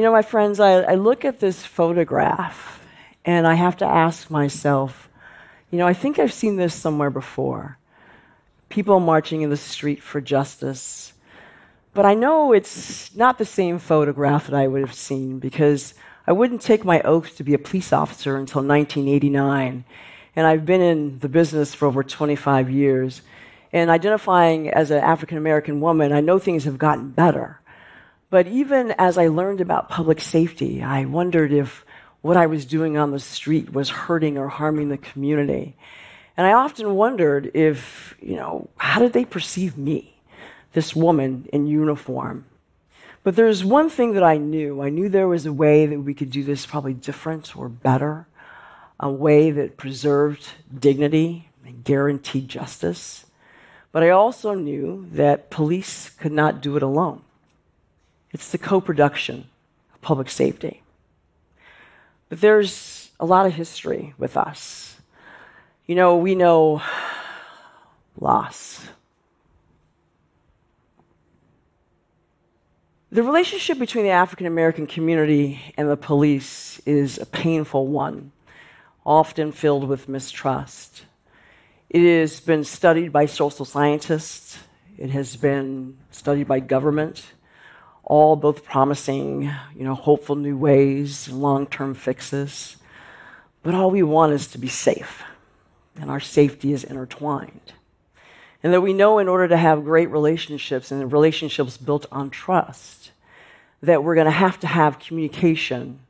You know, my friends, I, I look at this photograph and I have to ask myself, you know, I think I've seen this somewhere before. People marching in the street for justice. But I know it's not the same photograph that I would have seen because I wouldn't take my oath to be a police officer until 1989. And I've been in the business for over 25 years. And identifying as an African American woman, I know things have gotten better. But even as I learned about public safety, I wondered if what I was doing on the street was hurting or harming the community. And I often wondered if, you know, how did they perceive me, this woman in uniform? But there's one thing that I knew. I knew there was a way that we could do this probably different or better, a way that preserved dignity and guaranteed justice. But I also knew that police could not do it alone. It's the co production of public safety. But there's a lot of history with us. You know, we know loss. The relationship between the African American community and the police is a painful one, often filled with mistrust. It has been studied by social scientists, it has been studied by government all both promising, you know, hopeful new ways, long-term fixes. But all we want is to be safe, and our safety is intertwined. And that we know in order to have great relationships and relationships built on trust, that we're going to have to have communication.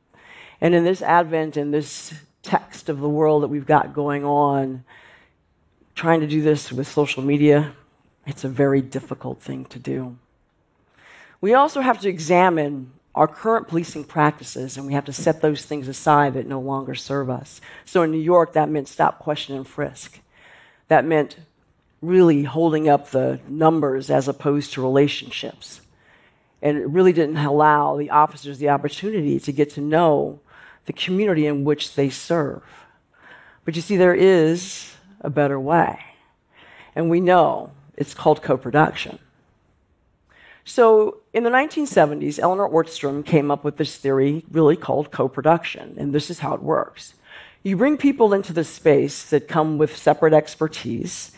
And in this advent, in this text of the world that we've got going on, trying to do this with social media, it's a very difficult thing to do. We also have to examine our current policing practices and we have to set those things aside that no longer serve us. So in New York, that meant stop, question, and frisk. That meant really holding up the numbers as opposed to relationships. And it really didn't allow the officers the opportunity to get to know the community in which they serve. But you see, there is a better way. And we know it's called co production. So in the 1970s, Elinor Ostrom came up with this theory really called co production, and this is how it works. You bring people into the space that come with separate expertise,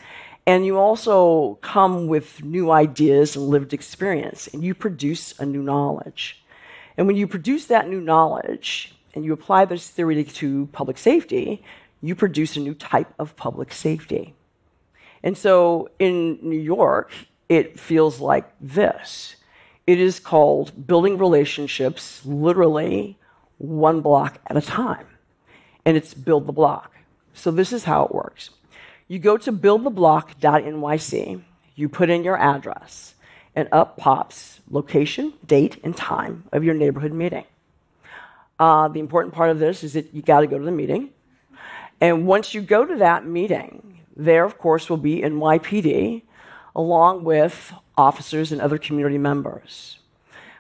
and you also come with new ideas and lived experience, and you produce a new knowledge. And when you produce that new knowledge and you apply this theory to public safety, you produce a new type of public safety. And so in New York, it feels like this. It is called building relationships literally one block at a time. And it's build the block. So this is how it works. You go to buildtheblock.nyc, you put in your address, and up pops location, date, and time of your neighborhood meeting. Uh, the important part of this is that you got to go to the meeting. And once you go to that meeting, there, of course, will be NYPD along with officers and other community members.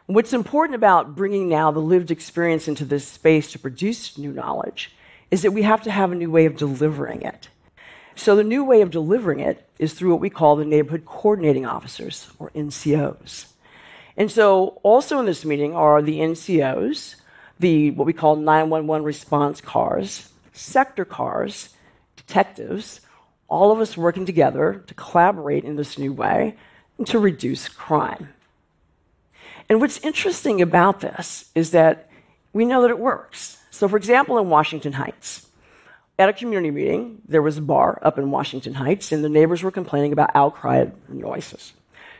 What's important about bringing now the lived experience into this space to produce new knowledge is that we have to have a new way of delivering it. So, the new way of delivering it is through what we call the neighborhood coordinating officers, or NCOs. And so, also in this meeting are the NCOs, the what we call 911 response cars, sector cars, detectives, all of us working together to collaborate in this new way and to reduce crime. And what's interesting about this is that we know that it works. So, for example, in Washington Heights, at a community meeting, there was a bar up in Washington Heights, and the neighbors were complaining about outcry noises.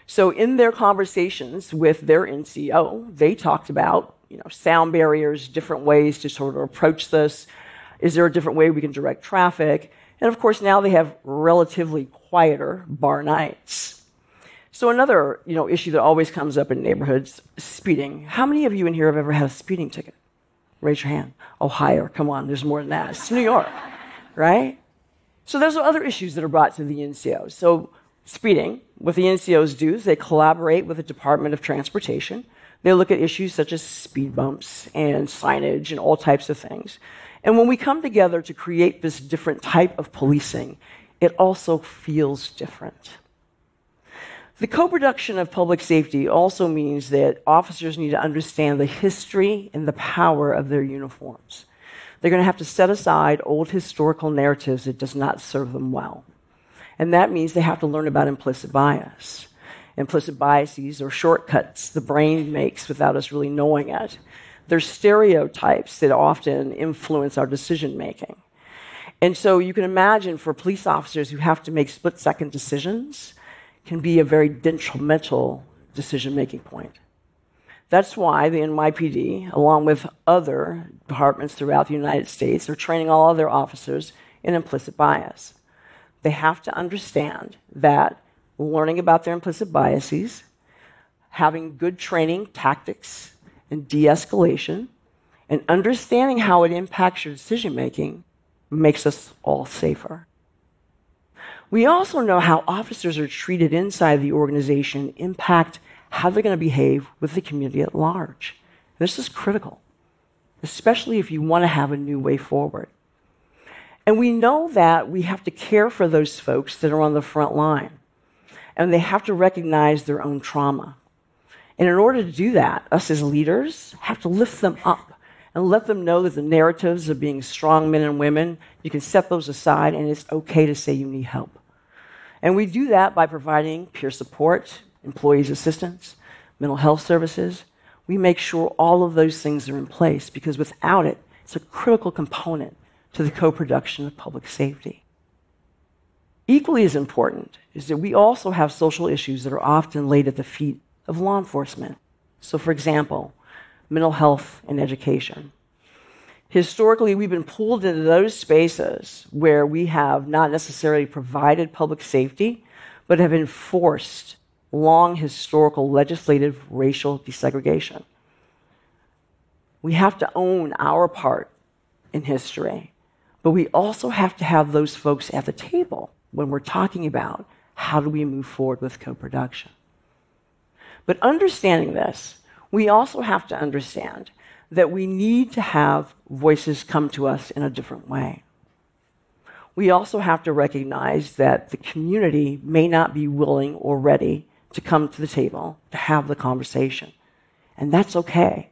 So, in their conversations with their NCO, they talked about you know, sound barriers, different ways to sort of approach this. Is there a different way we can direct traffic? And of course, now they have relatively quieter bar nights. So another, you know, issue that always comes up in neighborhoods, speeding. How many of you in here have ever had a speeding ticket? Raise your hand. Oh, higher. Come on, there's more than that. It's New York, right? So there's other issues that are brought to the NCOs. So speeding, what the NCOs do is they collaborate with the Department of Transportation. They look at issues such as speed bumps and signage and all types of things. And when we come together to create this different type of policing, it also feels different. The co production of public safety also means that officers need to understand the history and the power of their uniforms. They're going to have to set aside old historical narratives that does not serve them well. And that means they have to learn about implicit bias. Implicit biases are shortcuts the brain makes without us really knowing it. They're stereotypes that often influence our decision making. And so you can imagine for police officers who have to make split second decisions can be a very detrimental decision making point. That's why the NYPD, along with other departments throughout the United States, are training all of their officers in implicit bias. They have to understand that learning about their implicit biases, having good training tactics and de escalation, and understanding how it impacts your decision making makes us all safer. We also know how officers are treated inside the organization impact how they're going to behave with the community at large. This is critical, especially if you want to have a new way forward. And we know that we have to care for those folks that are on the front line, and they have to recognize their own trauma. And in order to do that, us as leaders have to lift them up and let them know that the narratives of being strong men and women, you can set those aside and it's okay to say you need help. And we do that by providing peer support, employees assistance, mental health services. We make sure all of those things are in place because without it, it's a critical component to the co production of public safety. Equally as important is that we also have social issues that are often laid at the feet of law enforcement. So, for example, mental health and education historically we've been pulled into those spaces where we have not necessarily provided public safety, but have enforced long historical legislative racial desegregation. We have to own our part in history, but we also have to have those folks at the table when we're talking about how do we move forward with co production. But understanding this, we also have to understand that we need to have voices come to us in a different way. We also have to recognize that the community may not be willing or ready to come to the table to have the conversation. And that's okay.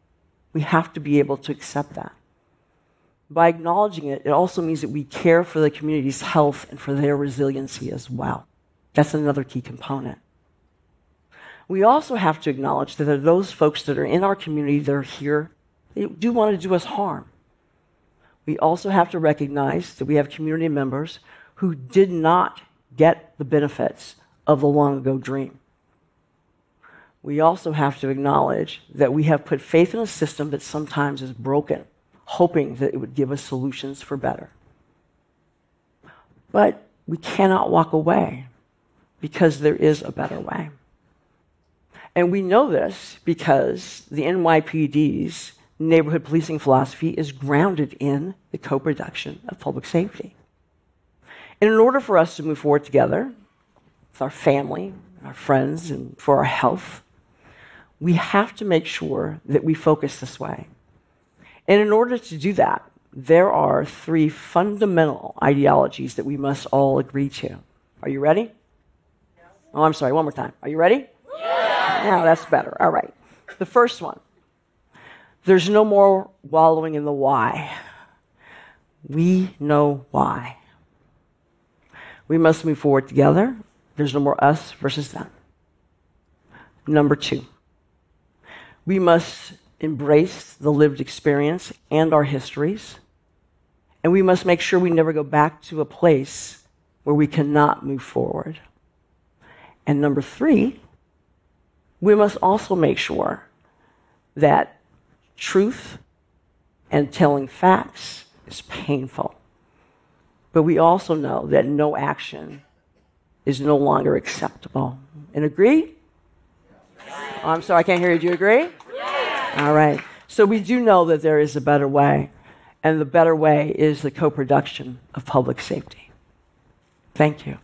We have to be able to accept that. By acknowledging it, it also means that we care for the community's health and for their resiliency as well. That's another key component. We also have to acknowledge that there are those folks that are in our community that are here they do want to do us harm. We also have to recognize that we have community members who did not get the benefits of the long ago dream. We also have to acknowledge that we have put faith in a system that sometimes is broken, hoping that it would give us solutions for better. But we cannot walk away because there is a better way. And we know this because the NYPD's neighborhood policing philosophy is grounded in the co production of public safety. And in order for us to move forward together with our family, our friends, and for our health, we have to make sure that we focus this way. And in order to do that, there are three fundamental ideologies that we must all agree to. Are you ready? Oh, I'm sorry, one more time. Are you ready? Yeah, that's better. All right. The first one there's no more wallowing in the why. We know why. We must move forward together. There's no more us versus them. Number two, we must embrace the lived experience and our histories. And we must make sure we never go back to a place where we cannot move forward. And number three, we must also make sure that truth and telling facts is painful. But we also know that no action is no longer acceptable. And agree? Oh, I'm sorry, I can't hear you. Do you agree? All right. So we do know that there is a better way, and the better way is the co production of public safety. Thank you.